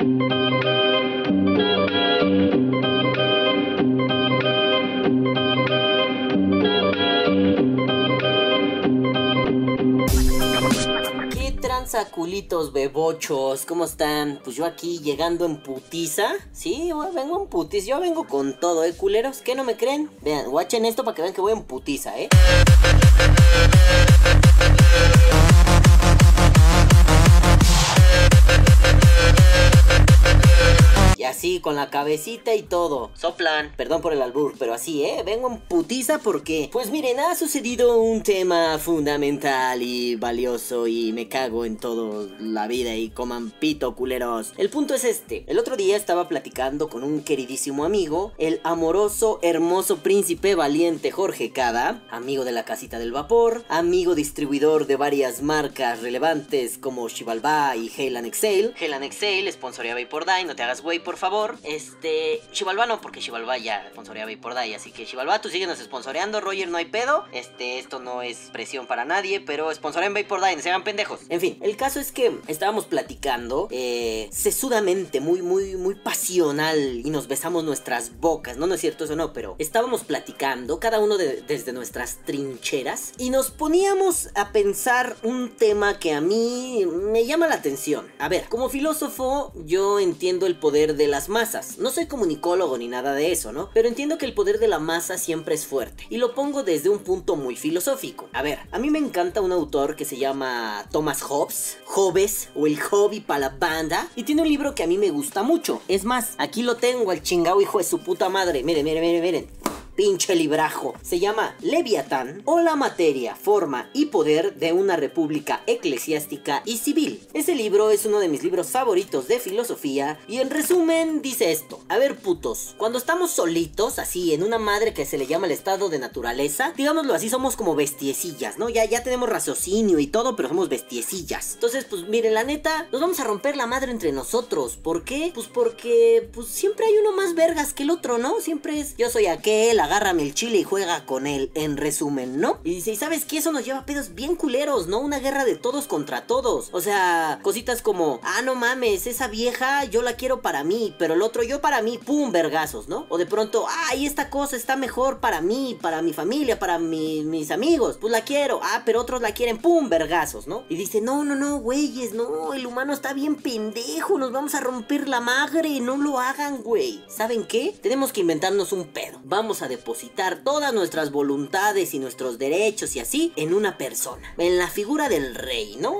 ¿Qué tranza culitos bebochos? ¿Cómo están? Pues yo aquí llegando en putiza. Sí, güey, vengo en putiza. Yo vengo con todo, ¿eh, culeros? ¿Qué no me creen? Vean, guachen esto para que vean que voy en putiza, ¿eh? Así, con la cabecita y todo. Soplan. Perdón por el albur, pero así, ¿eh? Vengo en putiza porque... Pues miren, ha sucedido un tema fundamental y valioso y me cago en todo la vida y coman pito, culeros. El punto es este. El otro día estaba platicando con un queridísimo amigo, el amoroso, hermoso príncipe valiente Jorge Cada, amigo de la casita del vapor, amigo distribuidor de varias marcas relevantes como Chivalba y Hale Exhale. Hale Exhale, sponsoría Vapor no te hagas güey, por favor. Este, Chivalba no, porque Chivalba ya sponsorea Vapor así que Chivalba, tú síguenos sponsoreando, Roger, no hay pedo. Este, esto no es presión para nadie, pero sponsorean Vapor no se hagan pendejos. En fin, el caso es que estábamos platicando eh, sesudamente, muy, muy, muy pasional y nos besamos nuestras bocas, ¿no? No es cierto eso, no, pero estábamos platicando, cada uno de- desde nuestras trincheras y nos poníamos a pensar un tema que a mí me llama la atención. A ver, como filósofo, yo entiendo el poder de las masas. No soy comunicólogo ni nada de eso, ¿no? Pero entiendo que el poder de la masa siempre es fuerte. Y lo pongo desde un punto muy filosófico. A ver, a mí me encanta un autor que se llama Thomas Hobbes, Hobbes o el hobby para la banda. Y tiene un libro que a mí me gusta mucho. Es más, aquí lo tengo, el chingado hijo de su puta madre. Miren, miren, miren, miren pinche librajo. Se llama Leviatán o la materia, forma y poder de una república eclesiástica y civil. Ese libro es uno de mis libros favoritos de filosofía y en resumen dice esto. A ver putos, cuando estamos solitos, así en una madre que se le llama el estado de naturaleza, digámoslo así, somos como bestiecillas, ¿no? Ya, ya tenemos raciocinio y todo, pero somos bestiecillas. Entonces, pues miren, la neta, nos vamos a romper la madre entre nosotros. ¿Por qué? Pues porque, pues siempre hay uno más vergas que el otro, ¿no? Siempre es, yo soy aquel, agárrame el chile y juega con él, en resumen, ¿no? Y dice, ¿y sabes qué? Eso nos lleva a pedos bien culeros, ¿no? Una guerra de todos contra todos. O sea, cositas como, ah, no mames, esa vieja yo la quiero para mí, pero el otro yo para mí, pum, vergazos, ¿no? O de pronto, ay, esta cosa está mejor para mí, para mi familia, para mi- mis amigos, pues la quiero, ah, pero otros la quieren, pum, vergazos, ¿no? Y dice, no, no, no, güeyes, no, el humano está bien pendejo, nos vamos a romper la madre, no lo hagan, güey. ¿Saben qué? Tenemos que inventarnos un pedo. Vamos a depositar todas nuestras voluntades y nuestros derechos y así en una persona, en la figura del rey, ¿no?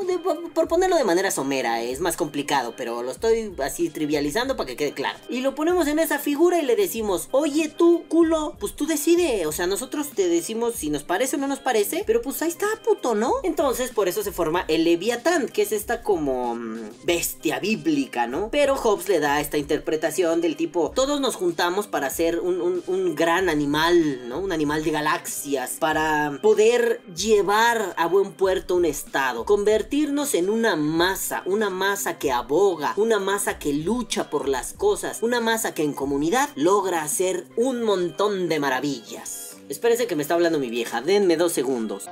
Por, ponerlo de manera somera, es más complicado, pero lo estoy así trivializando para que quede claro. Y lo ponemos en esa figura y le decimos, oye tú, culo, pues tú decide, o sea, nosotros te decimos si nos parece o no nos parece, pero pues ahí está, puto, ¿no? Entonces, por eso se forma el Leviatán, que es esta como mm, bestia bíblica, ¿no? Pero Hobbes le da esta interpretación del tipo, todos nos juntamos para un, un- un gran animal, ¿no? Un animal de galaxias, para poder llevar a buen puerto un estado, convertirnos en una masa, una masa que aboga, una masa que lucha por las cosas, una masa que en comunidad logra hacer un montón de maravillas. Espérense que me está hablando mi vieja, denme dos segundos.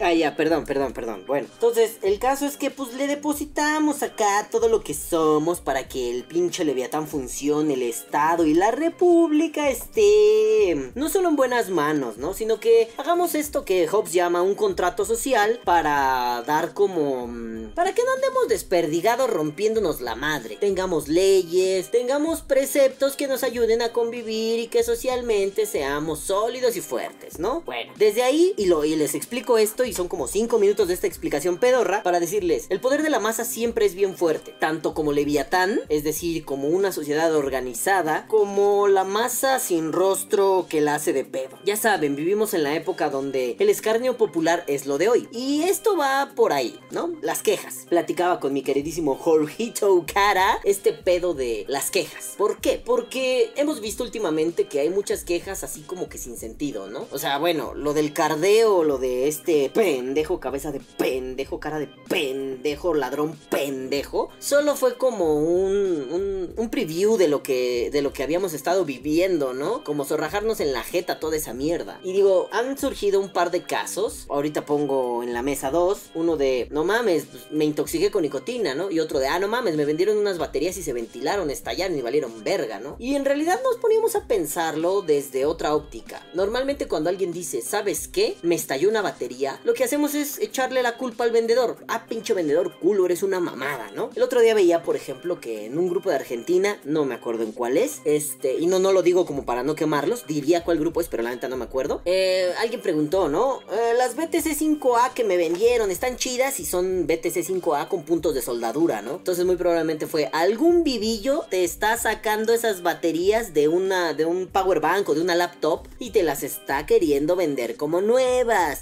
Ah, ya, perdón, perdón, perdón. Bueno, entonces el caso es que pues le depositamos acá todo lo que somos para que el pinche Leviatán funcione, el Estado y la República esté no solo en buenas manos, ¿no? Sino que hagamos esto que Hobbes llama un contrato social para dar como... mm, para que no andemos desperdigados rompiéndonos la madre. Tengamos leyes, tengamos preceptos que nos ayuden a convivir y que socialmente seamos sólidos y fuertes, ¿no? Bueno, desde ahí y, y les explico esto y son como 5 minutos de esta explicación pedorra para decirles, el poder de la masa siempre es bien fuerte, tanto como Leviatán, es decir, como una sociedad organizada, como la masa sin rostro que la hace de pedo. Ya saben, vivimos en la época donde el escarnio popular es lo de hoy. Y esto va por ahí, ¿no? Las quejas. Platicaba con mi queridísimo Jorgito Cara este pedo de las quejas. ¿Por qué? Porque hemos visto últimamente que hay muchas quejas así como que sin sentido, ¿no? O sea, bueno, lo del cardeo lo de este pendejo, cabeza de pendejo, cara de pendejo, ladrón pendejo, solo fue como un, un, preview de lo, que, de lo que habíamos estado viviendo, ¿no? Como zorrajarnos en la jeta toda esa mierda. Y digo, han surgido un par de casos, ahorita pongo en la mesa dos, uno de, no mames, pues, me intoxiqué con nicotina, ¿no? Y otro de, ah, no mames, me vendieron unas baterías y se ventilaron, estallaron y valieron verga, ¿no? Y en realidad nos poníamos a pensarlo desde otra óptica. Normalmente cuando alguien dice, ¿sabes qué? Estalló una batería, lo que hacemos es echarle la culpa al vendedor. Ah, pinche vendedor culo, eres una mamada, ¿no? El otro día veía, por ejemplo, que en un grupo de Argentina, no me acuerdo en cuál es, este, y no, no lo digo como para no quemarlos, diría cuál grupo es, pero la neta no me acuerdo. Eh, alguien preguntó, ¿no? Eh, las BTC 5A que me vendieron están chidas y son BTC 5A con puntos de soldadura, ¿no? Entonces muy probablemente fue algún vivillo te está sacando esas baterías de una de un power bank o de una laptop y te las está queriendo vender como nuevas.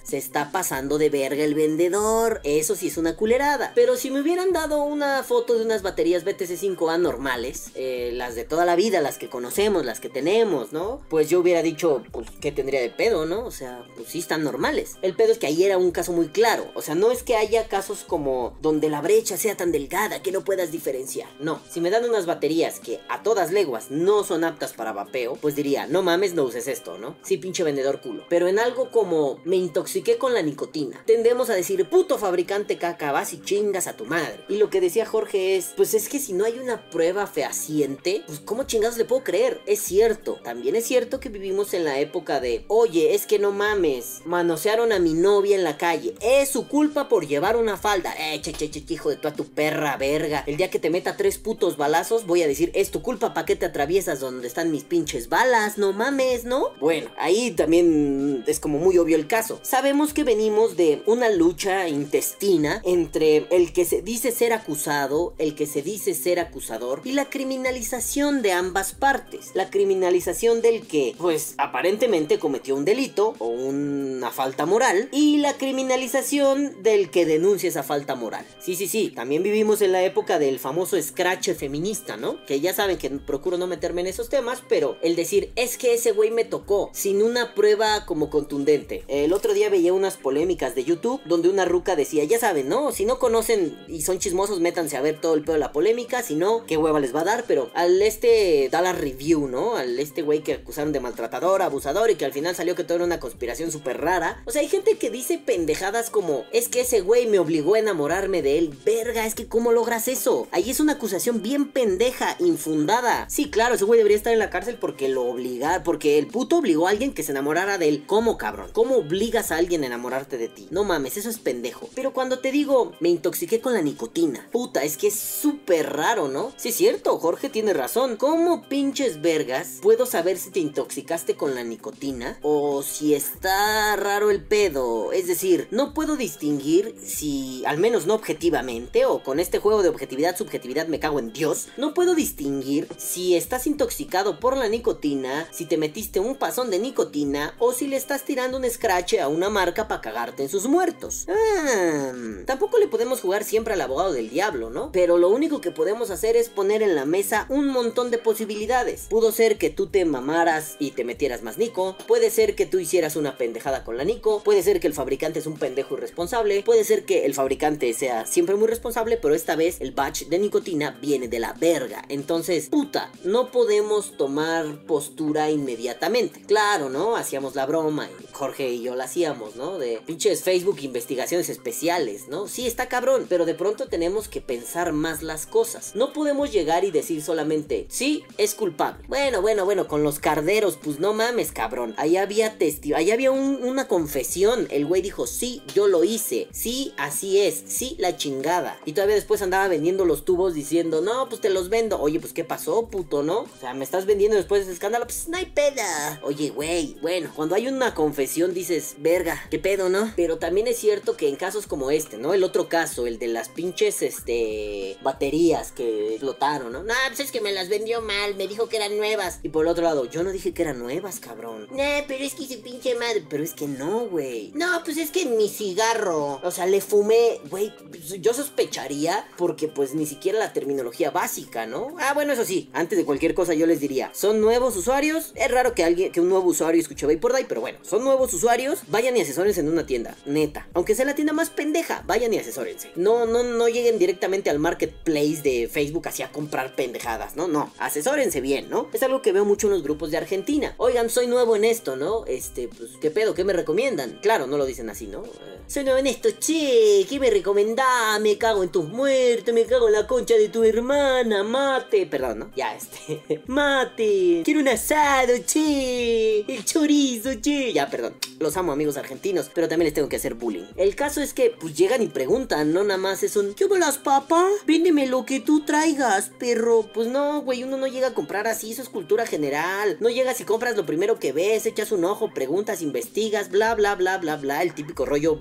Se está pasando de verga el vendedor. Eso sí es una culerada. Pero si me hubieran dado una foto de unas baterías BTC 5A normales, eh, las de toda la vida, las que conocemos, las que tenemos, ¿no? Pues yo hubiera dicho, pues, ¿qué tendría de pedo, no? O sea, pues sí están normales. El pedo es que ahí era un caso muy claro. O sea, no es que haya casos como donde la brecha sea tan delgada que no puedas diferenciar. No, si me dan unas baterías que a todas leguas no son aptas para vapeo, pues diría, no mames, no uses esto, ¿no? Sí, pinche vendedor culo. Pero en algo como me intoxiqué con la nicotina, tendemos a decir, puto fabricante caca, vas y chingas a tu madre. Y lo que decía Jorge es, pues es que si no hay una prueba fehaciente, pues ¿cómo chingados le puedo creer? Es cierto, también es cierto que vivimos en la época de, oye, es que no mames, manosearon a mi novia en la calle, es su culpa por llevar una falda. Eh, che, che, che, hijo de toda tu perra verga. El día que te meta tres putos balazos, voy a decir, es tu culpa, ¿pa' qué te atraviesas donde están mis pinches balas? No mames, ¿no? Bueno, ahí también es como muy obvio el caso. Sabemos que venimos de una lucha intestina entre el que se dice ser acusado, el que se dice ser acusador y la criminalización de ambas partes. La criminalización del que, pues, aparentemente cometió un delito o una falta moral y la criminalización del que denuncia esa falta moral. Sí, sí, sí, también vivimos en la época del famoso scratch feminista, ¿no? Que ya saben que procuro no meterme en esos temas, pero el decir es que ese güey me tocó sin una prueba como contundente. El otro día veía unas polémicas de YouTube donde una ruca decía, ya saben, ¿no? Si no conocen y son chismosos, métanse a ver todo el pedo de la polémica, si no, qué hueva les va a dar, pero al este da la review, ¿no? Al este güey que acusaron de maltratador, abusador y que al final salió que todo era una conspiración súper rara. O sea, hay gente que dice pendejadas como, es que ese güey me obligó a enamorarme de él. Verga, es que ¿cómo logras eso? Ahí es una acusación bien pendeja, infundada. Sí, claro, ese güey debería estar en la cárcel porque lo obliga, porque el puto obligó a alguien que se enamorara de él. ¿Cómo, cabrón? ¿Cómo obligas a alguien a enamorarte de ti? No mames, eso es pendejo. Pero cuando te digo, me intoxiqué con la nicotina. Puta, es que es súper raro, ¿no? Sí, es cierto, Jorge tiene razón. ¿Cómo pinches vergas puedo saber si te intoxicaste con la nicotina? O si está raro el pedo. Es decir, no puedo distinguir si, al menos no objetivamente, o con este juego de objetividad, subjetividad, me cago en Dios, no puedo distinguir si estás intoxicado por la nicotina, si te metiste un pasón de nicotina, o si le estás tirando un scratch a una marca para cagarte en sus muertos. Ah, tampoco le podemos jugar siempre al abogado del diablo, ¿no? Pero lo único que podemos hacer es poner en la mesa un montón de posibilidades. Pudo ser que tú te mamaras y te metieras más nico, puede ser que tú hicieras una pendejada con la nico, puede ser que el fabricante es un pendejo irresponsable, puede ser que el fabricante sea siempre muy responsable, pero esta vez el batch de nicotina viene de la verga. Entonces, puta, no podemos tomar postura inmediatamente. Claro, ¿no? Hacíamos la broma y Jorge y yo la hacíamos, ¿no? De pinches Facebook investigaciones especiales, ¿no? Sí, está cabrón, pero de pronto tenemos que pensar más las cosas. No podemos llegar y decir solamente, sí, es culpable. Bueno, bueno, bueno, con los carderos, pues no mames, cabrón. Ahí había testigo, ahí había una confesión. El güey dijo, sí, yo lo hice. Sí, así es. Sí, la chingada. Y todavía después andaba vendiendo los tubos diciendo, no, pues te los vendo. Oye, pues qué pasó, puto, ¿no? O sea, me estás vendiendo después de ese escándalo. Pues no hay peda. Oye, güey, bueno, cuando hay una confesión dices, verga, qué pedo, ¿no? Pero también es cierto que en casos como este, ¿no? El otro caso, el de las pinches, este, baterías que explotaron, ¿no? No, pues es que me las vendió mal, me dijo que eran nuevas. Y por el otro lado, yo no dije que eran nuevas, cabrón. Nah, pero es que hice pinche madre. Pero es que no, güey. No, pues es que mi cigarro, o sea, le fumé, güey, pues, yo sospecharía porque pues ni siquiera la terminología básica, ¿no? Ah, bueno, eso sí, antes de cualquier cosa yo les diría, son nuevos usuarios, es raro que alguien, que un nuevo usuario escuche Vapor Day, pero bueno, son nuevos usuarios, vayan y asesórense en una tienda, neta. Aunque sea la tienda más pendeja, vayan y asesórense. No, no, no lleguen directamente al marketplace de Facebook así a comprar pendejadas, ¿no? No, asesórense bien, ¿no? Es algo que veo mucho en los grupos de Argentina. Oigan, soy nuevo en esto, ¿no? Este, pues, ¿qué pedo? ¿Qué me recomiendan? Claro, no lo dicen así, ¿no? Eh, soy nuevo en esto, che, ¿qué me recomendás? Me cago en tus muertos, me cago en la concha de tu hermana, mate. Perdón, ¿no? Ya, este. mate. Quiero un asado, che. El chorizo, che. Ya, perdón. Los amo, amigos argentinos, pero también les tengo que hacer bullying. El caso es que, pues llegan y preguntan, no nada más es un. ¿Qué las papá? Véndeme lo que tú traigas, perro. Pues no, güey, uno no llega a comprar así, eso es cultura general. No llegas y compras lo primero que ves, echas un ojo, preguntas, investigas, bla, bla, bla, bla, bla. El típico rollo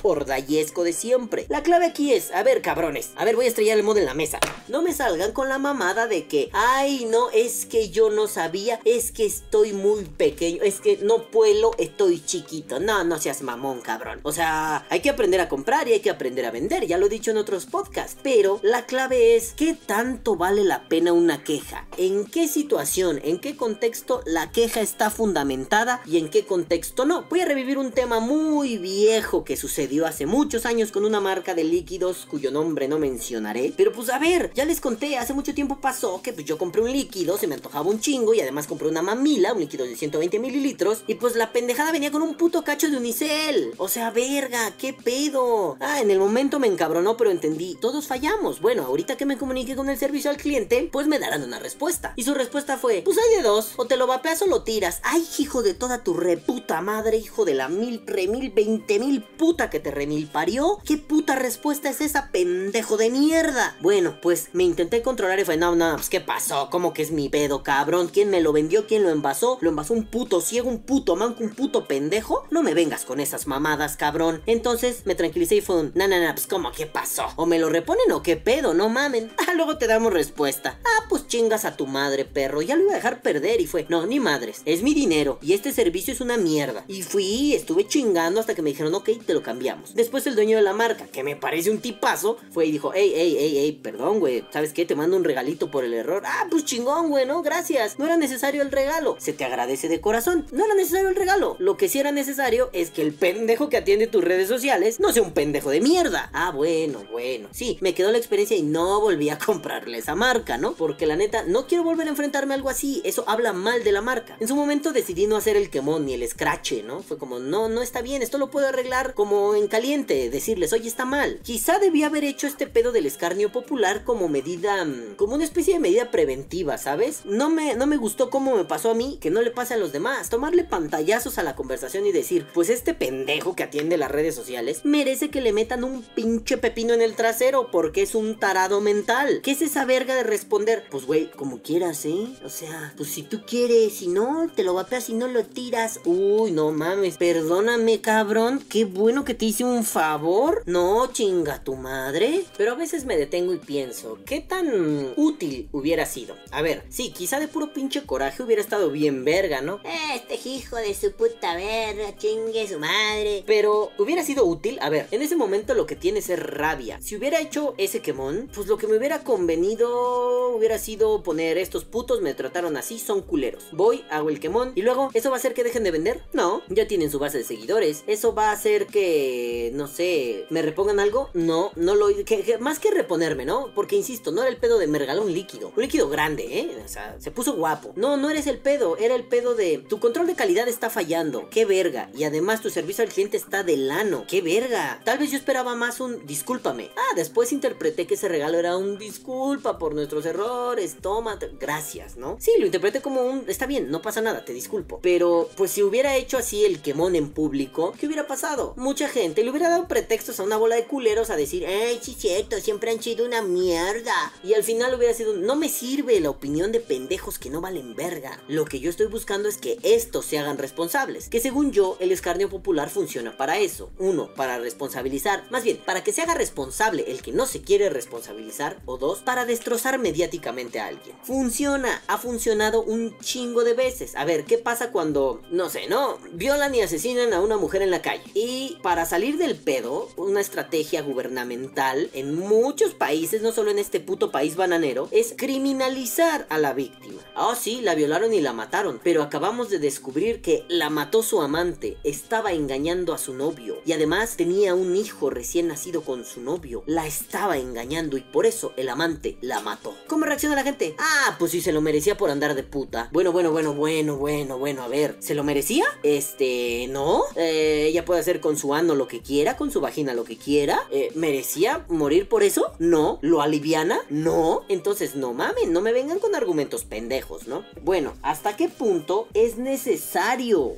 por dayesco de siempre. La clave aquí es, a ver, cabrones, a ver, voy a estrellar el modo en la mesa. No me salgan con la mamada de que, ay, no, es que yo no sabía, es que estoy muy pequeño, es que no puedo, estoy chiquito. No, no seas mamón, cabrón. O sea, hay que aprender a comprar y hay que aprender a vender, ya lo he dicho en otros podcasts. Pero la clave es, ¿qué tanto vale la pena una queja? ¿En qué situación, en qué contexto la queja está fundamentada y en qué contexto no? Voy a revivir un tema muy viejo que sucedió hace muchos años con una marca de líquidos cuyo nombre no mencionaré. Pero pues a ver, ya les conté, hace mucho tiempo pasó que pues yo compré un líquido, se me antojaba un chingo y además compré una mamila, un líquido de 120 mililitros y pues la pendejada venía con un puto cacho de unicel. O sea, verga, qué pedo. Ah, en el momento me encabronó, pero entendí, todos fallamos. Bueno, ahorita que me comunique con el servicio al cliente, pues me darán una respuesta. Y su respuesta fue, pues hay de dos, o te lo vapeas o lo tiras. Ay, hijo de toda tu reputa madre, hijo de la mil, pre mil, veinte mil puta que te remil parió. ¿Qué puta respuesta es esa, pendejo de mierda? Bueno, pues me intenté controlar y fue, no, no, pues qué pasó, ¿cómo que es mi pedo, cabrón? ¿Quién me lo vendió? ¿Quién lo envasó? ¿Lo envasó un puto ciego, un puto manco, un puto pendejo? No me vengas con esas mamadas, cabrón. Entonces me tranquilicé y fue un, pues ¿cómo qué pasó? ¿O me lo reponen o qué pedo? No mamen. Ah, luego te damos respuesta. Ah, pues chingas a tu madre, perro. Ya lo iba a dejar perder y fue, no, ni madres. Es mi dinero y este servicio es una mierda. Y fui, estuve chingando hasta que me dijeron, ok, te lo cambiamos. Después el dueño de la marca, que me parece un tipazo, fue y dijo, hey, hey, hey, hey, perdón, güey. ¿Sabes qué? Te mando un regalito por el error. Ah, pues chingón, güey, ¿no? Gracias. No era necesario el regalo. Se te agradece de corazón. No era necesario el regalo. Lo que sí era necesario es que el pendejo que atiende tus redes sociales no sea un pendejo de mierda. Ah, bueno, bueno. Sí, me quedó la experiencia y no volví a comprarle esa marca, ¿no? Porque la neta, no quiero volver a enfrentarme a algo así. Eso habla mal de la marca. En su momento decidí no hacer el quemón ni el scratch, ¿no? Fue como, no, no está bien. Esto lo puedo arreglar como en caliente. Decirles, oye, está mal. Quizá debía haber hecho este pedo del escarnio popular como medida, mm, como una especie de medida preventiva, ¿sabes? No me, no me gustó cómo me pasó a mí, que no le pase a los demás. Tomarle pantallazos a la conversación y decir, pues este pendejo que atiende las redes sociales merece que le metan un pinche pepino en el trasero porque es un tarado mental. ¿Qué es esa verga de responder? Pues güey, como quieras, ¿eh? O sea, pues si tú quieres, si no, te lo vapeas y no lo tiras. Uy, no mames, perdóname, cabrón. Qué bueno que te hice un favor. No, chinga tu madre. Pero a veces me detengo y pienso, ¿qué tan útil hubiera sido? A ver, sí, quizá de puro pinche coraje hubiera estado bien verga, ¿no? Este hijo de su puta verga, chingue su madre. Pero hubiera sido útil. A ver, en ese momento lo que tienes es rabia. Si hubiera hecho ese quemón, pues lo que me hubiera convenido hubiera sido poner estos putos me trataron así, son culeros. Voy, hago el quemón y luego, ¿eso va a hacer que dejen de vender? No, ya tienen su base de seguidores. ¿Eso va a hacer que, no sé, me repongan algo? No, no lo... Que, más que reponerme, ¿no? Porque insisto, no era el pedo de me regaló un líquido. Un líquido grande, ¿eh? O sea, se puso guapo. No, no eres el pedo, era el pedo de tu control de calidad está fallando. Qué verga. Y además tu servicio al cliente está de lano. Qué verga. Tal vez yo esperaba más un discúlpame. Ah, después interpreté que ese regalo era un disculpa por nuestros errores. Toma, gracias, ¿no? Sí, lo interpreté como un está bien, no pasa nada, te disculpo. Pero pues si hubiera hecho así el quemón en público, ¿qué hubiera pasado? Mucha gente le hubiera dado pretextos a una bola de culeros a decir, ¡ay, sí, cierto! Siempre han sido una mierda. Y al final hubiera sido, no me sirve la opinión de pendejos que no valen verga. Lo que yo estoy buscando es que estos se hagan responsables. Que según yo, el escarnio popular funciona para eso. Uno, para responsabilizar. Más bien, para que se haga responsable el que no se quiere responsabilizar. O dos, para destrozar mediáticamente a alguien. Funciona, ha funcionado un chingo de veces. A ver, ¿qué pasa cuando, no sé, no? Violan y asesinan a una mujer en la calle. Y para salir del pedo, una estrategia gubernamental en muchos países, no solo en este puto país bananero, es criminalizar a la víctima. Ah, sí, la violaron y la mataron, pero acabamos de descubrir que la mató su amante, estaba engañando a su novio y además tenía un hijo recién nacido con su novio. La estaba engañando y por eso el amante la mató. ¿Cómo reacciona la gente? Ah, pues si se lo merecía por andar de puta. Bueno, bueno, bueno, bueno, bueno, bueno, a ver, ¿se lo merecía? Este, no. Eh, ella puede hacer con su ano lo que quiera, con su vagina lo que quiera. Eh, ¿Merecía morir por eso? No. ¿Lo aliviana? No. Entonces, no mamen, no me vengan con argumentos pendejos, ¿no? Bueno, ¿hasta qué punto es necesario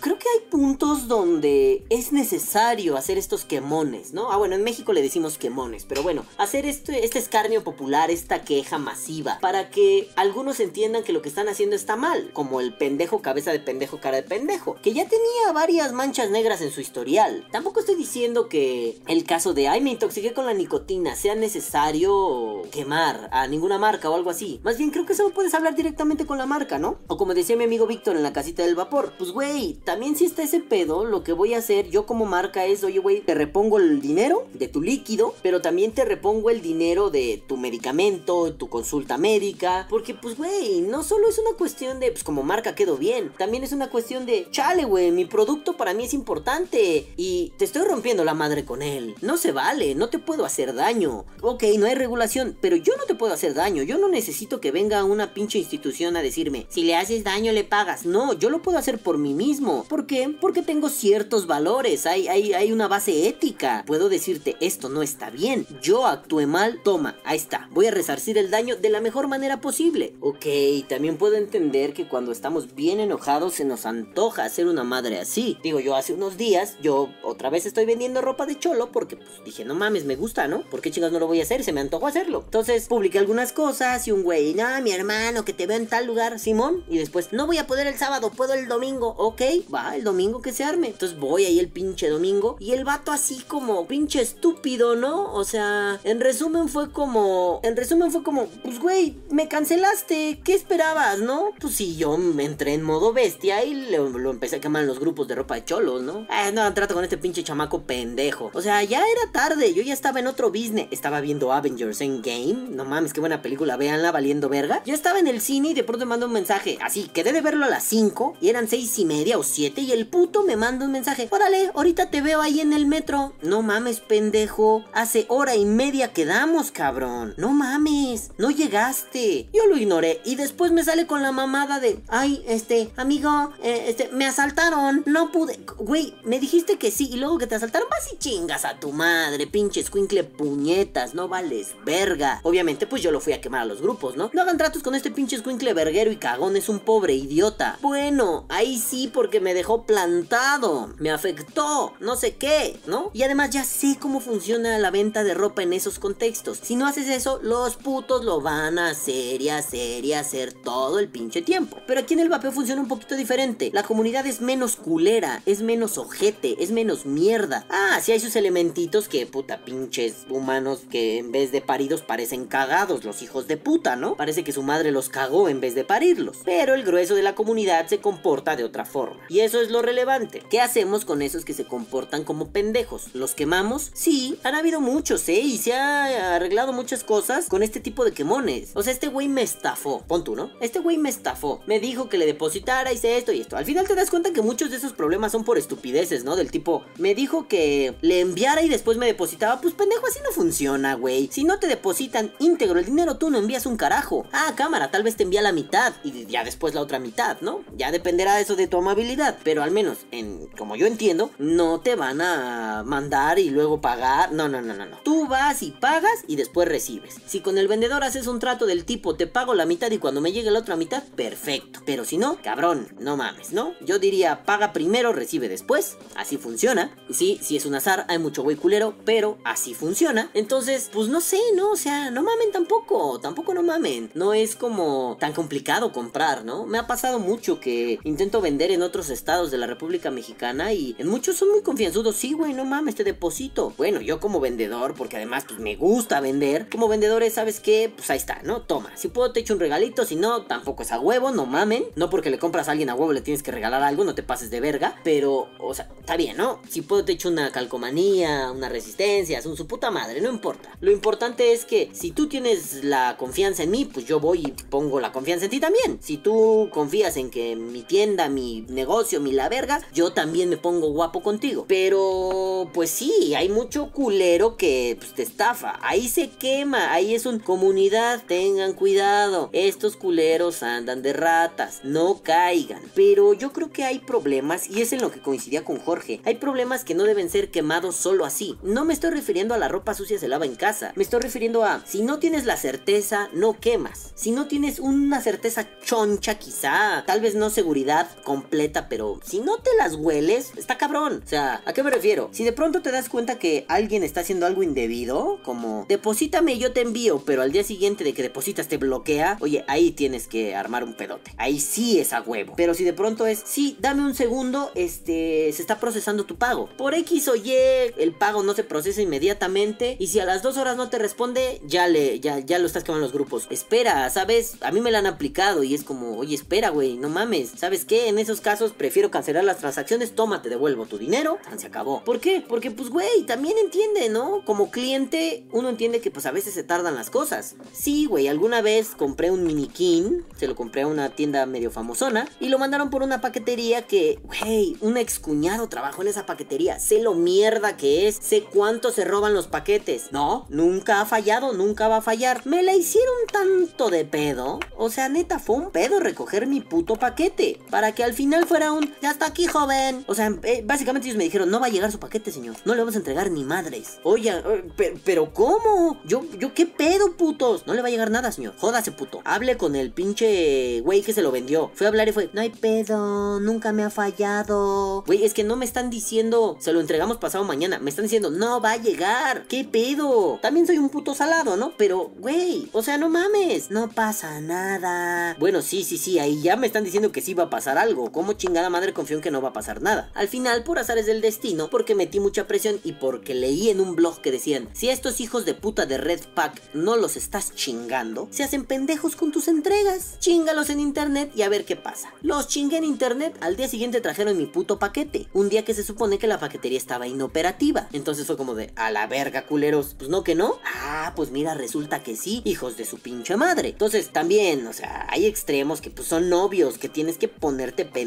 Creo que hay puntos donde es necesario hacer estos quemones, ¿no? Ah, bueno, en México le decimos quemones, pero bueno, hacer este, este escarnio popular, esta queja masiva, para que algunos entiendan que lo que están haciendo está mal, como el pendejo cabeza de pendejo cara de pendejo, que ya tenía varias manchas negras en su historial. Tampoco estoy diciendo que el caso de, ay, me intoxiqué con la nicotina, sea necesario quemar a ninguna marca o algo así. Más bien creo que solo puedes hablar directamente con la marca, ¿no? O como decía mi amigo Víctor en la casita del vapor, pues güey, también si está ese pedo, lo que voy a hacer yo como marca es, oye güey, te repongo el dinero de tu líquido, pero también te repongo el dinero de tu medicamento, tu consulta médica, porque pues güey, no solo es una cuestión de, pues como marca quedo bien, también es una cuestión de, chale güey, mi producto para mí es importante y te estoy rompiendo la madre con él. No se vale, no te puedo hacer daño. Ok, no hay regulación, pero yo no te puedo hacer daño, yo no necesito que venga una pinche institución a decirme, si le haces daño le pagas. No, yo lo puedo hacer por mí mismo. ¿Por qué? Porque tengo ciertos valores, hay, hay, hay una base ética. Puedo decirte, esto no está bien, yo actué mal, toma, ahí está, voy a resarcir el daño de la mejor manera posible. Ok, también puedo entender que cuando estamos bien enojados se nos antoja hacer una madre así. Digo, yo hace unos días, yo otra vez estoy vendiendo ropa de cholo porque pues, dije, no mames, me gusta, ¿no? ¿Por qué chingas no lo voy a hacer? Se me antojó hacerlo. Entonces publiqué algunas cosas y un güey, no, mi hermano, que te veo en tal lugar, Simón. Y después, no voy a poder el sábado, puedo el domingo. Ok, va, el domingo que se arme. Entonces voy ahí el pinche domingo y el vato así como pinche estúpido, ¿no? O sea, en resumen fue como, en resumen fue como, pues güey, me cancelaste, ¿qué esperabas, no? Pues sí, yo me entré en modo bestia y lo, empecé a quemar en los grupos de ropa de cholos, ¿no? Ah, no, trato con este pinche chamaco pendejo. O sea, ya era tarde, yo ya estaba en otro business. Estaba viendo Avengers Endgame. No mames, qué buena película, véanla valiendo verga. Yo estaba en el cine y de pronto me manda un mensaje. Así, quedé de verlo a las 5 y eran 6 y media o 7 y el puto me manda un mensaje. Órale, ahorita te veo ahí en el metro. No mames, pendejo. Hace hora y media quedamos, cabrón. No mames, no llegaste. Yo lo ignoré y después me sale con la mamada de, ay, este, amigo, eh, este, me asaltaron. No pude. Güey, me dijiste que sí y luego que te asaltaron, vas y chingas a tu madre, pinche escuincle puñetas, no vales verga. Obviamente, pues yo lo fui a quemar a los grupos, ¿no? No hagan tratos con este pinche escuincle verguero y cagón, es un pobre idiota. Bueno, ahí sí porque me dejó plantado, me afectó, no sé qué, ¿no? Y además ya sé cómo funciona la venta de ropa en esos contextos. Si no haces eso, los putos lo van a hacer y hacer y hacer todo el pinche tiempo. Pero aquí en el vapeo funciona un poquito diferente. La comunidad es menos culera, es menos ojete, es menos mierda. Ah, sí hay sus elementitos que puta pinches humanos que en vez de paridos parecen cagados, los hijos de puta, ¿no? Parece que su madre los cagó en vez de parirlos. Pero el grueso de la comunidad se comporta de otra forma. Y eso es lo relevante. ¿Qué hacemos con esos que se comportan como pendejos? ¿Los quemamos? Sí, han habido muchos, ¿eh? Y se ha arreglado muchas cosas con este tipo de quemones. O sea, este güey me estafó. Pon tú, ¿no? Este güey me estafó. Me dijo que le depositara, hice esto y esto. Al final te das cuenta que muchos de esos problemas son por estupideces, ¿no? Del tipo, me dijo que le enviara y después me depositaba. Pues pendejo, así no funciona, güey. Si no te depositan íntegro el dinero, tú no envías un carajo. Ah, cámara, tal vez te envía la mitad y ya después la otra mitad, ¿no? Ya dependerá eso de tu amabilidad. Pero al menos, en como yo entiendo, no te van a mandar y luego pagar. No, no, no, no, no. Tú vas y pagas y después recibes. Si con el vendedor haces un trato del tipo, te pago la mitad y cuando me llegue la otra mitad, perfecto. Pero si no, cabrón, no mames, ¿no? Yo diría, paga primero, recibe después. Así funciona. Sí, si es un azar, hay mucho güey culero, pero así funciona. Entonces, pues no sé, ¿no? O sea, no mamen tampoco, tampoco no mamen. No es como tan complicado comprar, ¿no? Me ha pasado mucho que intento vender en otros estados de la República Mexicana y en muchos son muy confianzudos. Sí, güey, no mames, te deposito. Bueno, yo como vendedor, porque además pues me gusta vender, como vendedores, ¿sabes qué? Pues ahí está, ¿no? Toma, si puedo te echo un regalito, si no, tampoco es a huevo, no mamen. No porque le compras a alguien a huevo le tienes que regalar algo, no te pases de verga, pero, o sea, está bien, ¿no? Si puedo te echo una calcomanía, una resistencia, un su puta madre, no importa. Lo importante es que si tú tienes la confianza en mí, pues yo voy y pongo la confianza en ti también. Si tú confías en que mi tienda, mi negocio, mi la verga, yo también me pongo guapo contigo. Pero, pues sí, hay mucho culero que pues, te estafa. Ahí se quema, ahí es un comunidad, tengan cuidado. Estos culeros andan de ratas, no caigan. Pero yo creo que hay problemas, y es en lo que coincidía con Jorge. Hay problemas que no deben ser quemados solo así. No me estoy refiriendo a la ropa sucia se lava en casa. Me estoy refiriendo a, si no tienes la certeza, no quemas. Si no tienes una certeza choncha quizá, tal vez no seguridad completa, pero si no te las hueles, está cabrón. O sea, ¿a qué me refiero? Si de pronto te das cuenta que alguien está haciendo algo indebido, como deposítame y yo te envío, pero al día siguiente de que depositas te bloquea, oye, ahí tienes que armar un pedote. Ahí sí es a huevo. Pero si de pronto es, sí, dame un segundo, este, se está procesando tu pago. Por X o Y, el pago no se procesa inmediatamente. Y si a las dos horas no te responde, ya le, ya, ya lo estás quemando los grupos. Espera, ¿sabes? A mí me la han aplicado y es como, oye, espera, güey, no mames. ¿Sabes qué? En esos casos prefiero cancelar las transacciones, toma, te devuelvo tu dinero, se acabó. ¿Por qué? Porque, pues, güey, también entiende, ¿no? Como cliente, uno entiende que, pues, a veces se tardan las cosas. Sí, güey, alguna vez compré un miniquín, se lo compré a una tienda medio famosona, y lo mandaron por una paquetería que, güey, un excuñado trabajó en esa paquetería. Sé lo mierda que es, sé cuánto se roban los paquetes. No, nunca ha fallado, nunca va a fallar. Me la hicieron tanto de pedo. O sea, neta, fue un pedo recoger mi puto paquete. Para que al final fuera un, ya está aquí, joven. O sea, eh, básicamente ellos me dijeron, no va a llegar su paquete, señor. No le vamos a entregar ni madres. Oye, eh, pero, ¿cómo? Yo, yo, ¿qué pedo, putos? No le va a llegar nada, señor. Jódase, puto. Hable con el pinche güey que se lo vendió. Fue a hablar y fue, no hay pedo, nunca me ha fallado. Güey, es que no me están diciendo, se lo entregamos pasado mañana. Me están diciendo, no va a llegar. ¿Qué pedo? También soy un puto salado, ¿no? Pero, güey, o sea, no mames. No pasa nada. Bueno, sí, sí, sí, ahí ya me están diciendo que sí va a pasar algo. ¿Cómo chingada madre confío en que no va a pasar nada? Al final, por azares del destino, porque metí mucha presión y porque leí en un blog que decían, si a estos hijos de puta de Red Pack no los estás chingando, se hacen pendejos con tus entregas. Chingalos en internet y a ver qué pasa. Los chingué en internet, al día siguiente trajeron mi puto paquete. Un día que se supone que la paquetería estaba inoperativa. Entonces fue como de, a la verga, culeros. Pues no que no. Ah, pues mira, resulta que sí, hijos de su pinche madre. Entonces también, o sea, hay extremos que pues son novios, que tienes que ponerte pendejo.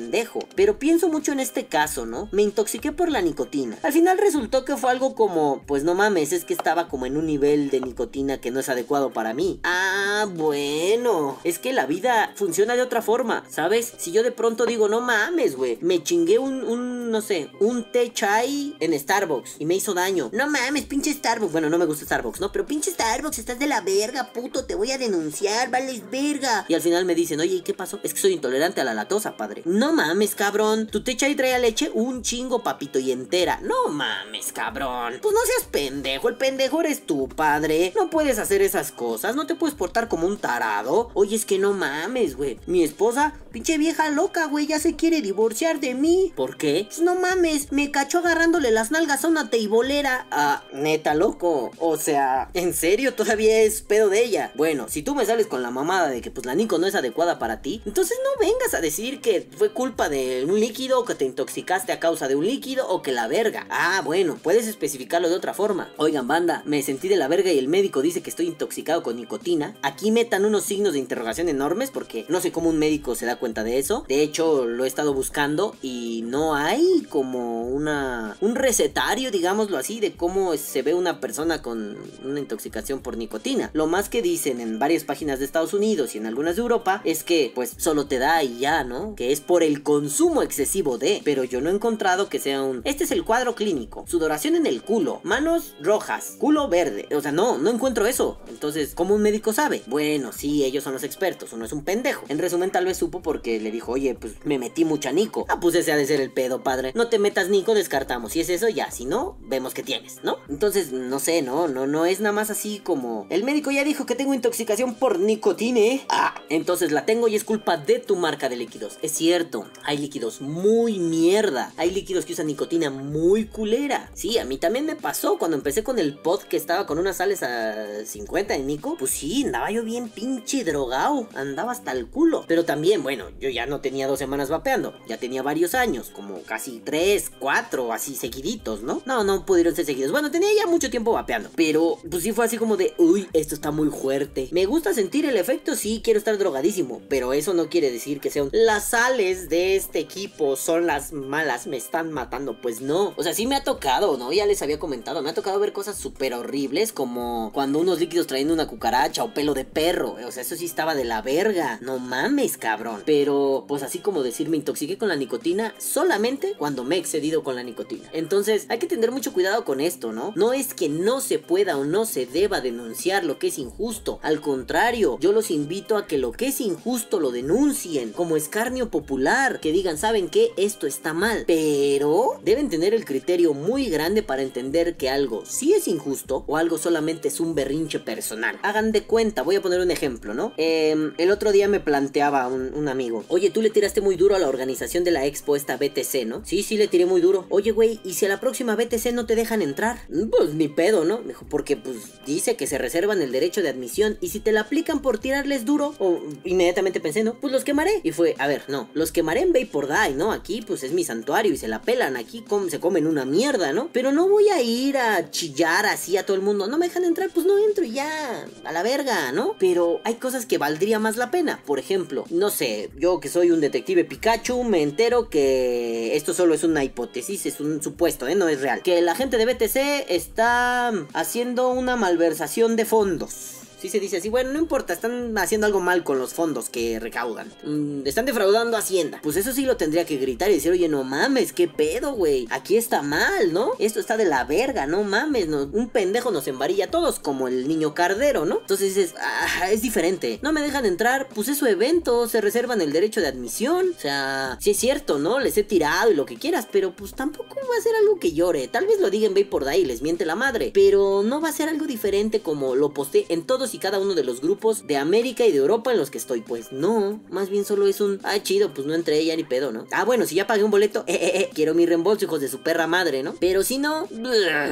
Pero pienso mucho en este caso, ¿no? Me intoxiqué por la nicotina. Al final resultó que fue algo como, pues no mames, es que estaba como en un nivel de nicotina que no es adecuado para mí. Ah, bueno. Es que la vida funciona de otra forma, ¿sabes? Si yo de pronto digo, no mames, güey, me chingué un, un, no sé, un té chai en Starbucks y me hizo daño. No mames, pinche Starbucks. Bueno, no me gusta Starbucks, ¿no? Pero pinche Starbucks, estás de la verga, puto, te voy a denunciar, vales verga. Y al final me dicen, oye, ¿y qué pasó? Es que soy intolerante a la latosa, padre. No mames, cabrón. Tu té chai trae leche un chingo, papito, y entera. No mames, cabrón. Pues no seas pendejo, el pendejo eres tú, padre. No puedes hacer esas cosas, no te puedes portar como un tarado. Oye, es que no mames, güey. Mi esposa, pinche vieja loca, güey, ya se quiere divorciar de mí. ¿Por qué? Pues no mames, me cachó agarrándole las nalgas a una teibolera. Ah, neta, loco. O sea, ¿en serio todavía es pedo de ella? Bueno, si tú me sales con la mamada de que pues la Nico no es adecuada para ti, entonces no vengas a decir que fue culpa de un líquido o que te intoxicaste a causa de un líquido o que la verga. Ah, bueno, puedes especificarlo de otra forma. Oigan, banda, me sentí de la verga y el médico dice que estoy intoxicado con nicotina. Aquí metan unos signos de interrogación enormes porque no sé cómo un médico se da cuenta de eso. De hecho, lo he estado buscando y no hay como una un recetario, digámoslo así, de cómo se ve una persona con una intoxicación por nicotina. Lo más que dicen en varias páginas de Estados Unidos y en algunas de Europa es que pues solo te da y ya, ¿no? Que es por el consumo excesivo de, pero yo no he encontrado que sea un Este es el cuadro clínico. Sudoración en el culo, manos rojas, culo verde. O sea, no, no encuentro eso. Entonces, ¿cómo un médico sabe? Bueno, sí, ellos son los expertos, uno es un pendejo. En resumen, tal vez supo porque le dijo, "Oye, pues me metí mucha Nico." Ah, pues ese ha de ser el pedo, padre. No te metas Nico, descartamos. Si es eso, ya, si no, vemos que tienes, ¿no? Entonces, no sé, no, no, no es nada más así como el médico ya dijo que tengo intoxicación por nicotina. Ah, entonces la tengo y es culpa de tu marca de líquidos. Es cierto, hay líquidos muy mierda. Hay líquidos que usan nicotina muy culera. Sí, a mí también me pasó cuando empecé con el pod que estaba con unas sales a 50 de Nico. Pues sí, andaba yo bien pinche drogado. Andaba hasta el culo. Pero también, bueno, yo ya no tenía dos semanas vapeando. Ya tenía varios años, como casi así tres, cuatro, así seguiditos, ¿no? No, no pudieron ser seguidos. Bueno, tenía ya mucho tiempo vapeando, pero pues sí fue así como de, uy, esto está muy fuerte. Me gusta sentir el efecto, sí, quiero estar drogadísimo, pero eso no quiere decir que sean las sales de este equipo son las malas, me están matando. Pues no, o sea, sí me ha tocado, ¿no? Ya les había comentado, me ha tocado ver cosas súper horribles como cuando unos líquidos traen una cucaracha o pelo de perro. O sea, eso sí estaba de la verga. No mames, cabrón. Pero, pues así como decir, me intoxiqué con la nicotina solamente cuando me he excedido con la nicotina. Entonces, hay que tener mucho cuidado con esto, ¿no? No es que no se pueda o no se deba denunciar lo que es injusto. Al contrario, yo los invito a que lo que es injusto lo denuncien como escarnio popular. Que digan, ¿saben qué? Esto está mal. Pero deben tener el criterio muy grande para entender que algo sí es injusto o algo solamente es un berrinche personal. Hagan de cuenta, voy a poner un ejemplo, ¿no? Em, el otro día me planteaba un, amigo, oye, tú le tiraste muy duro a la organización de la expo esta BTC, ¿no? Sí, sí, le tiré muy duro. Oye, güey, ¿y si a la próxima BTC no te dejan entrar? Mm, pues ni pedo, ¿no? dijo, porque pues dice que se reservan el derecho de admisión y si te la aplican por tirarles duro, o inmediatamente pensé, ¿no? Pues los quemaré. Y fue, a ver, no, los quemaré en Vapor Die, ¿no? Aquí pues es mi santuario y se la pelan, aquí se comen una mierda, ¿no? Pero no voy a ir a chillar así a todo el mundo, no me dejan entrar, pues no entro y ya, a la verga, ¿no? Pero hay cosas que valdría más la pena. Por ejemplo, no sé, yo que soy un detective Pikachu, me entero que esto solo es una hipótesis, es un supuesto, ¿eh? No es real. Que la gente de BTC está haciendo una malversación de fondos sí se dice así, bueno, no importa, están haciendo algo mal con los fondos que recaudan. Mm, están defraudando Hacienda. Pues eso sí lo tendría que gritar y decir, oye, no mames, qué pedo, güey. Aquí está mal, ¿no? Esto está de la verga, no mames, un pendejo nos embarilla a todos, como el niño cardero, ¿no? Entonces dices, ah, es diferente. No me dejan entrar, pues es su evento, se reservan el derecho de admisión. O sea, sí es cierto, ¿no? Les he tirado y lo que quieras, pero pues tampoco va a ser algo que llore. Tal vez lo digan por ahí les miente la madre. Pero no va a ser algo diferente como lo posté en todos y cada uno de los grupos de América y de Europa en los que estoy. Pues no, más bien solo es un, ah, chido, pues no entré ya ni pedo, ¿no? Ah, bueno, si ya pagué un boleto, eh, eh, eh, quiero mi reembolso, hijos de su perra madre, ¿no? Pero si no,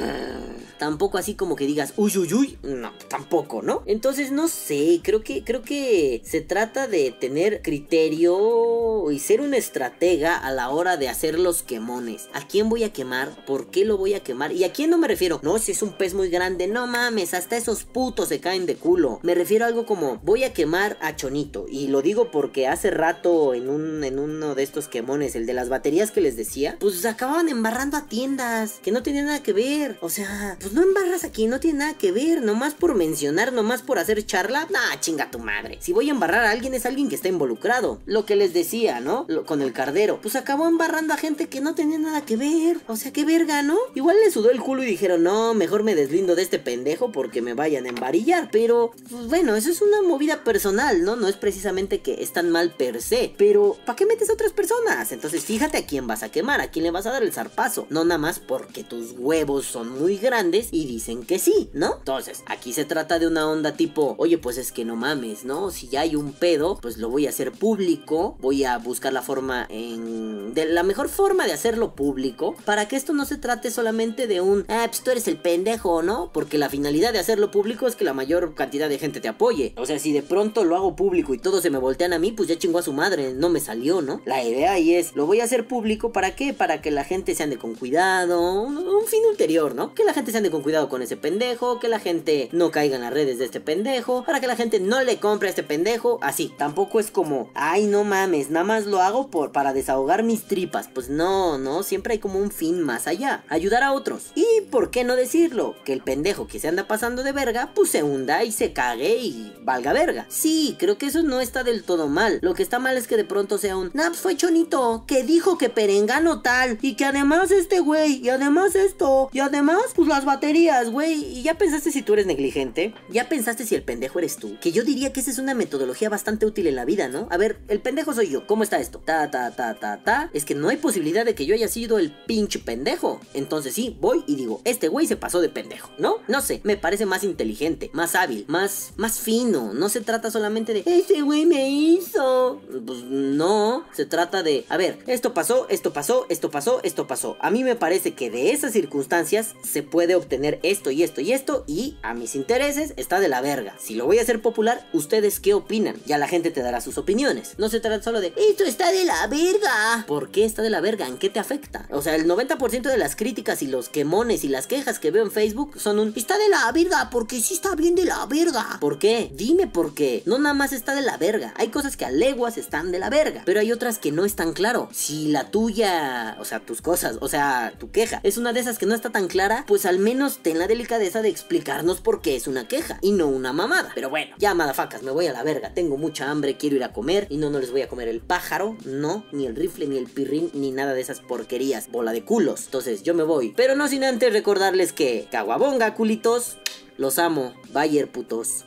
tampoco así como que digas, uy, uy, uy, no, tampoco, ¿no? Entonces, no sé, creo que, creo que se trata de tener criterio y ser un estratega a la hora de hacer los quemones. ¿A quién voy a quemar? ¿Por qué lo voy a quemar? ¿Y a quién no me refiero? No, si es un pez muy grande, no mames, hasta esos putos se caen de culo. Me refiero a algo como, voy a quemar a Chonito. Y lo digo porque hace rato en, un, en uno de estos quemones, el de las baterías que les decía, pues acababan embarrando a tiendas que no tenían nada que ver. O sea, pues no embarras aquí, no tiene nada que ver, nomás por mencionar, nomás por hacer charla, nah, chinga tu madre. Si voy a embarrar a alguien es alguien que está involucrado. Lo que les decía, ¿no? con el cardero, pues acabó embarrando a gente que no tenía nada que ver. O sea, qué verga, ¿no? Igual le sudó el culo y dijeron, no, mejor me deslindo de este pendejo porque me vayan a embarillar. Pero, pues bueno, eso es una movida personal, ¿no? No es precisamente que están mal per se. Pero, ¿para qué metes a otras personas? Entonces, fíjate a quién vas a quemar, a quién le vas a dar el zarpazo. No nada más porque tus huevos son muy grandes y dicen que sí, ¿no? Entonces, aquí se trata de una onda tipo, oye, pues es que no mames, ¿no? Si ya hay un pedo, pues lo voy a hacer público, voy a buscar la forma en... de la mejor forma de hacerlo público, para que esto no se trate solamente de un, ah, pues tú eres el pendejo, ¿no? Porque la finalidad de hacerlo público es que la mayor cantidad de gente te apoye. O sea, si de pronto lo hago público y todos se me voltean a mí, pues ya chingó a su madre, no me salió, ¿no? La idea ahí es, lo voy a hacer público, ¿para qué? Para que la gente se ande con cuidado, un, un fin ulterior, ¿no? Que la gente se ande con cuidado con ese pendejo, que la gente no caiga en las redes de este pendejo, para que la gente no le compre a este pendejo, así. Tampoco es como, ay, no mames, nada más lo hago por, para desahogar mis tripas. Pues no, no, siempre hay como un fin más allá, ayudar a otros. Y por qué no decirlo, que el pendejo que se anda pasando de verga, pues se hunda y se cague y valga verga. Sí, creo que eso no está del todo mal. Lo que está mal es que de pronto sea un, Naps fue chonito, que dijo que perengano tal, y que además este güey, y además esto, y además, pues las baterías, güey. ¿Y ya pensaste si tú eres negligente? ¿Ya pensaste si el pendejo eres tú? Que yo diría que esa es una metodología bastante útil en la vida, ¿no? A ver, el pendejo soy yo. ¿Cómo está esto? Ta, ta, ta, ta, ta. Es que no hay posibilidad de que yo haya sido el pinche pendejo. Entonces sí, voy y digo, este güey se pasó de pendejo, ¿no? No sé, me parece más inteligente, más hábil más, más fino. No se trata solamente de, ese güey me hizo. Pues no, se trata de, a ver, esto pasó, esto pasó, esto pasó, esto pasó. A mí me parece que de esas circunstancias se puede obtener esto y esto y esto y a mis intereses está de la verga. Si lo voy a hacer popular, ¿ustedes qué opinan? Ya la gente te dará sus opiniones. No se trata solo de, esto está de la verga. ¿Por qué está de la verga? ¿En qué te afecta? O sea, el 90% de las críticas y los quemones y las quejas que veo en Facebook son un, está de la verga, porque sí está bien de la verga. ¿Por qué? Dime por qué. No nada más está de la verga. Hay cosas que a leguas están de la verga, pero hay otras que no están claro. Si la tuya, o sea, tus cosas, o sea, tu queja, es una de esas que no está tan clara, pues al menos ten la delicadeza de explicarnos por qué es una queja y no una mamada. Pero bueno, ya madafacas, me voy a la verga. Tengo mucha hambre, quiero ir a comer y no, no les voy a comer el pájaro, no, ni el rifle, ni el pirrín, ni nada de esas porquerías. Bola de culos. Entonces yo me voy. Pero no sin antes recordarles que, caguabonga, culitos, los amo, Bayer putos.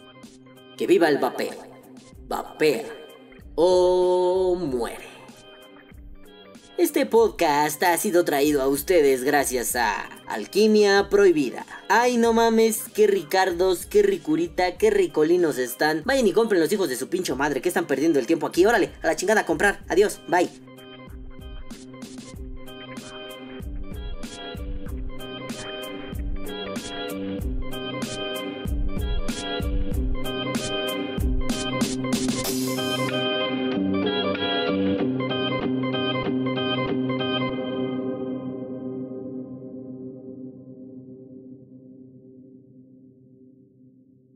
Que viva el vapeo. Vapea o muere. Este podcast ha sido traído a ustedes gracias a Alquimia Prohibida. Ay, no mames, qué ricardos, qué ricurita, qué ricolinos están. Vayan y compren los hijos de su pincho madre que están perdiendo el tiempo aquí. Órale, a la chingada a comprar. Adiós, bye.